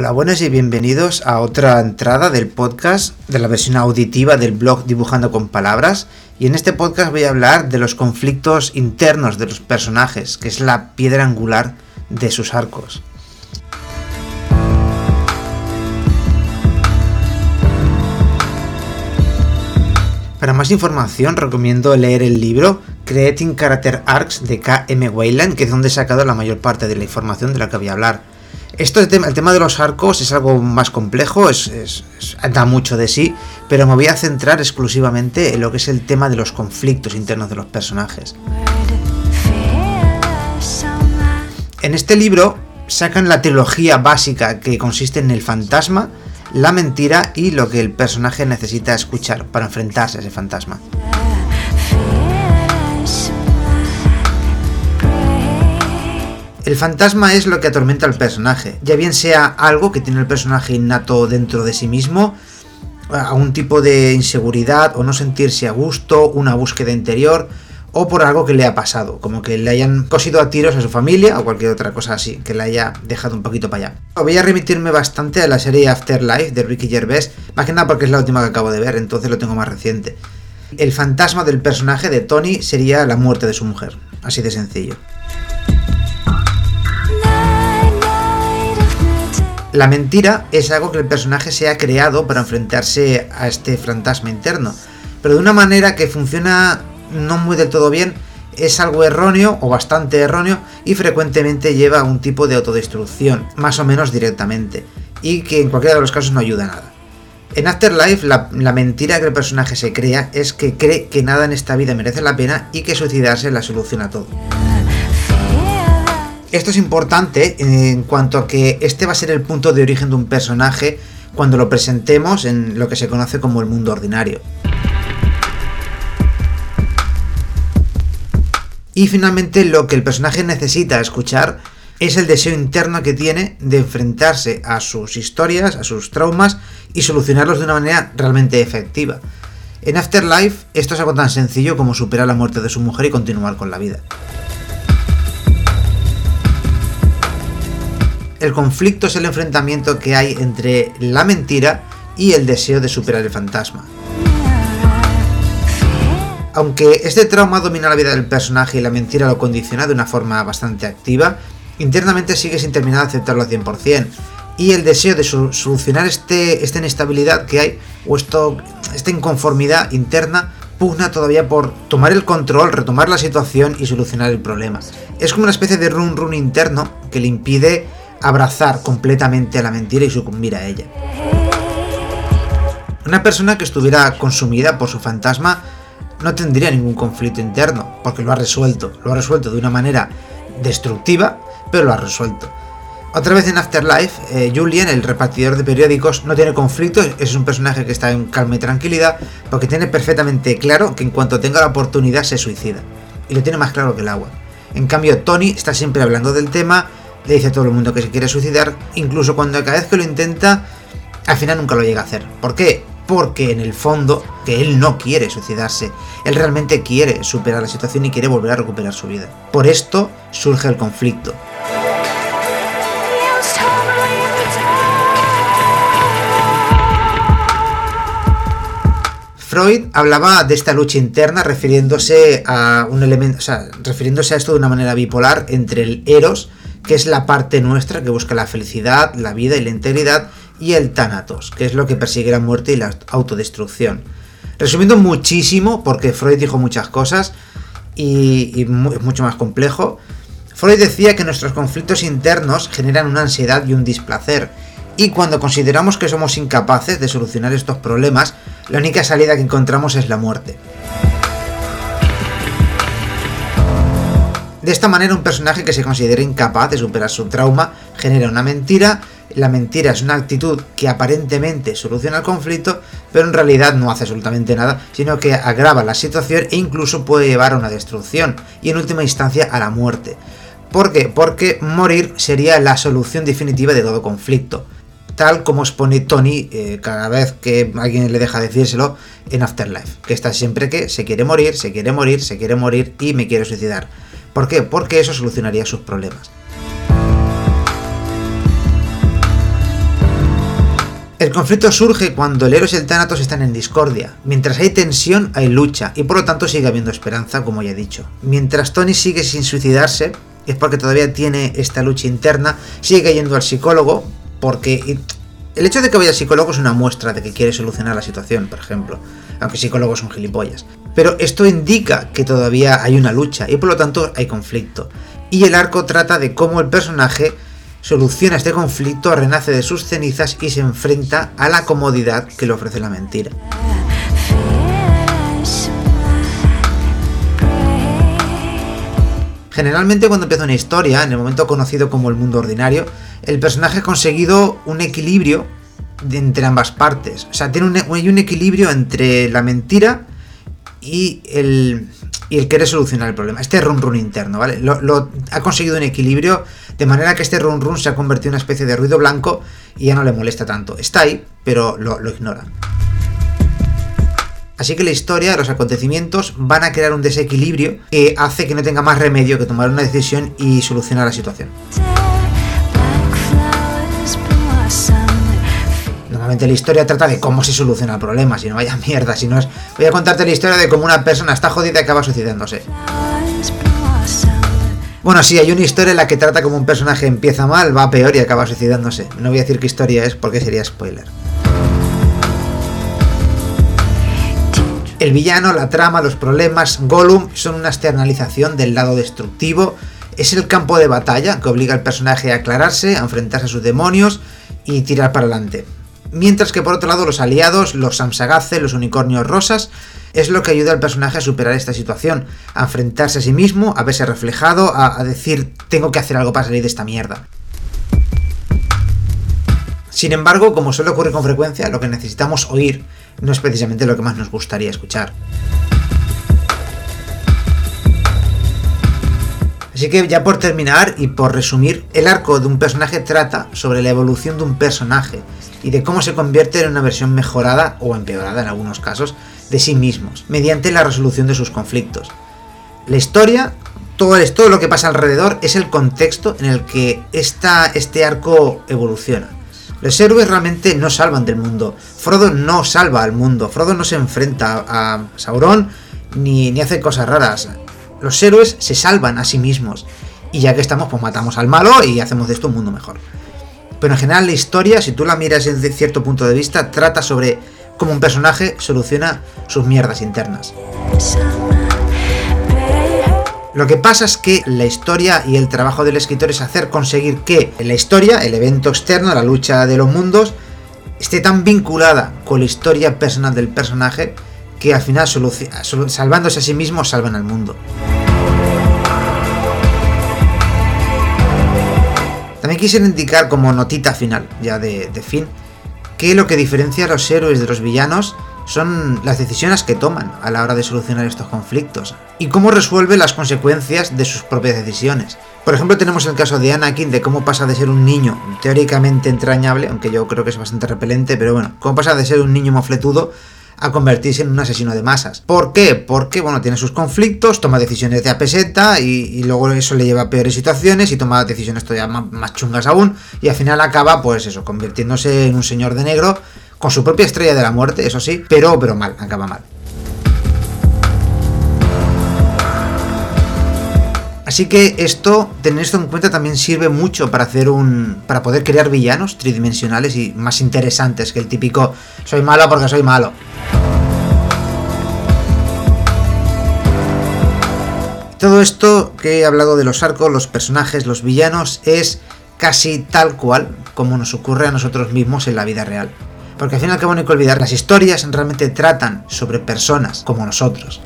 Hola, buenas y bienvenidos a otra entrada del podcast de la versión auditiva del blog Dibujando con Palabras. Y en este podcast voy a hablar de los conflictos internos de los personajes, que es la piedra angular de sus arcos. Para más información recomiendo leer el libro Creating Character Arcs de K.M. Wayland, que es donde he sacado la mayor parte de la información de la que voy a hablar. Esto, el tema, de los arcos es algo más complejo, es, da mucho de sí, pero me voy a centrar exclusivamente en lo que es el tema de los conflictos internos de los personajes. En este libro sacan la trilogía básica que consiste en el fantasma, la mentira y lo que el personaje necesita escuchar para enfrentarse a ese fantasma. El fantasma es lo que atormenta al personaje, ya bien sea algo que tiene el personaje innato dentro de sí mismo, a un tipo de inseguridad o no sentirse a gusto, una búsqueda interior, o por algo que le ha pasado, como que le hayan cosido a tiros a su familia o cualquier otra cosa así, que le haya dejado un poquito para allá. Voy a remitirme bastante a la serie Afterlife de Ricky Gervais, más que nada porque es la última que acabo de ver, entonces lo tengo más reciente. El fantasma del personaje de Tony sería la muerte de su mujer, así de sencillo. La mentira es algo que el personaje se ha creado para enfrentarse a este fantasma interno, pero de una manera que funciona no muy del todo bien, es algo erróneo o bastante erróneo y frecuentemente lleva a un tipo de autodestrucción, más o menos directamente, y que en cualquiera de los casos no ayuda a nada. En Afterlife, la, la, mentira que el personaje se crea es que cree que nada en esta vida merece la pena y que suicidarse es la solución a todo. Esto es importante en cuanto a que este va a ser el punto de origen de un personaje cuando lo presentemos en lo que se conoce como el mundo ordinario. Y finalmente lo que el personaje necesita escuchar es el deseo interno que tiene de enfrentarse a sus historias, a sus traumas y solucionarlos de una manera realmente efectiva. En Afterlife esto es algo tan sencillo como superar la muerte de su mujer y continuar con la vida. El conflicto es el enfrentamiento que hay entre la mentira y el deseo de superar el fantasma. Aunque este trauma domina la vida del personaje y la mentira lo condiciona de una forma bastante activa, internamente sigue sin terminar de aceptarlo al 100%. Y el deseo de solucionar este, esta inestabilidad que hay, o esto, esta inconformidad interna, pugna todavía por tomar el control, retomar la situación y solucionar el problema. Es como una especie de run run interno que le impide abrazar completamente a la mentira y sucumbir a ella. Una persona que estuviera consumida por su fantasma no tendría ningún conflicto interno, porque lo ha resuelto, lo ha resuelto de una manera destructiva, pero lo ha resuelto. Otra vez en Afterlife, eh, Julian, el repartidor de periódicos, no tiene conflictos, es un personaje que está en calma y tranquilidad, porque tiene perfectamente claro que en cuanto tenga la oportunidad se suicida. Y lo tiene más claro que el agua. En cambio, Tony está siempre hablando del tema, le dice a todo el mundo que se quiere suicidar, incluso cuando cada vez que lo intenta, al final nunca lo llega a hacer. ¿Por qué? Porque en el fondo, que él no quiere suicidarse, él realmente quiere superar la situación y quiere volver a recuperar su vida. Por esto surge el conflicto. Freud hablaba de esta lucha interna refiriéndose a un elemento, o sea, refiriéndose a esto de una manera bipolar entre el eros que es la parte nuestra que busca la felicidad, la vida y la integridad, y el Thanatos, que es lo que persigue la muerte y la autodestrucción. Resumiendo muchísimo, porque Freud dijo muchas cosas y, es mucho más complejo, Freud decía que nuestros conflictos internos generan una ansiedad y un displacer, y cuando consideramos que somos incapaces de solucionar estos problemas, la única salida que encontramos es la muerte. De esta manera, un personaje que se considera incapaz de superar su trauma genera una mentira. La mentira es una actitud que aparentemente soluciona el conflicto, pero en realidad no hace absolutamente nada, sino que agrava la situación e incluso puede llevar a una destrucción y en última instancia a la muerte. ¿Por qué? Porque morir sería la solución definitiva de todo conflicto tal como expone Tony eh, cada vez que alguien le deja decírselo en Afterlife, que está siempre que se quiere morir, se quiere morir, se quiere morir y me quiere suicidar. ¿Por qué? Porque eso solucionaría sus problemas. El conflicto surge cuando el Eros y el Thanatos están en discordia. Mientras hay tensión, hay lucha, y por lo tanto sigue habiendo esperanza, como ya he dicho. Mientras Tony sigue sin suicidarse, es porque todavía tiene esta lucha interna, sigue yendo al psicólogo, porque el hecho de que vaya al psicólogo es una muestra de que quiere solucionar la situación, por ejemplo, aunque psicólogos son gilipollas. Pero esto indica que todavía hay una lucha y por lo tanto hay conflicto. Y el arco trata de cómo el personaje soluciona este conflicto, renace de sus cenizas y se enfrenta a la comodidad que le ofrece la mentira. Generalmente cuando empieza una historia, en el momento conocido como el mundo ordinario, el personaje ha conseguido un equilibrio entre ambas partes. O sea, tiene un, hay un equilibrio entre la mentira y el, y el querer solucionar el problema. Este run run interno, ¿vale? Lo, ha conseguido un equilibrio de manera que este run run se ha convertido en una especie de ruido blanco y ya no le molesta tanto. Está ahí, pero lo, lo ignora. Así que la historia, los acontecimientos van a crear un desequilibrio que hace que no tenga más remedio que tomar una decisión y solucionar la situación. La historia trata de cómo se soluciona el problema, si no vaya mierda, si no es... Voy a contarte la historia de cómo una persona está jodida y acaba suicidándose. Bueno, sí, hay una historia en la que trata como un personaje empieza mal, va peor y acaba suicidándose. No voy a decir qué historia es porque sería spoiler. El villano, la trama, los problemas, Gollum son una externalización del lado destructivo. Es el campo de batalla que obliga al personaje a aclararse, a enfrentarse a sus demonios y tirar para adelante. Mientras que por otro lado los aliados, los Samsagace, los unicornios rosas, es lo que ayuda al personaje a superar esta situación, a enfrentarse a sí mismo, a verse reflejado, a, a decir tengo que hacer algo para salir de esta mierda. Sin embargo, como suele ocurrir con frecuencia, lo que necesitamos oír no es precisamente lo que más nos gustaría escuchar. Así que ya por terminar y por resumir, el arco de un personaje trata sobre la evolución de un personaje y de cómo se convierte en una versión mejorada o empeorada en algunos casos de sí mismos, mediante la resolución de sus conflictos. La historia, todo, todo lo que pasa alrededor, es el contexto en el que este arco evoluciona. Los héroes realmente no salvan del mundo. Frodo no salva al mundo. Frodo no se enfrenta a Sauron ni, ni hace cosas raras. Los héroes se salvan a sí mismos. Y ya que estamos, pues matamos al malo y hacemos de esto un mundo mejor. Pero en general la historia, si tú la miras desde cierto punto de vista, trata sobre cómo un personaje soluciona sus mierdas internas. Lo que pasa es que la historia y el trabajo del escritor es hacer conseguir que la historia, el evento externo, la lucha de los mundos, esté tan vinculada con la historia personal del personaje que al final, salvándose a sí mismo, salvan al mundo. También quisiera indicar como notita final, ya de, de fin, que lo que diferencia a los héroes de los villanos son las decisiones que toman a la hora de solucionar estos conflictos y cómo resuelve las consecuencias de sus propias decisiones. Por ejemplo, tenemos el caso de Anakin de cómo pasa de ser un niño teóricamente entrañable, aunque yo creo que es bastante repelente, pero bueno, cómo pasa de ser un niño mofletudo a convertirse en un asesino de masas. ¿Por qué? Porque, bueno, tiene sus conflictos, toma decisiones de apeseta y, y luego eso le lleva a peores situaciones y toma decisiones todavía más, más chungas aún y al final acaba, pues eso, convirtiéndose en un señor de negro con su propia estrella de la muerte, eso sí, pero, pero mal, acaba mal. Así que esto, tener esto en cuenta también sirve mucho para hacer un. para poder crear villanos tridimensionales y más interesantes que el típico soy malo porque soy malo. Todo esto que he hablado de los arcos, los personajes, los villanos, es casi tal cual como nos ocurre a nosotros mismos en la vida real. Porque al fin y al hay que olvidar, las historias realmente tratan sobre personas como nosotros.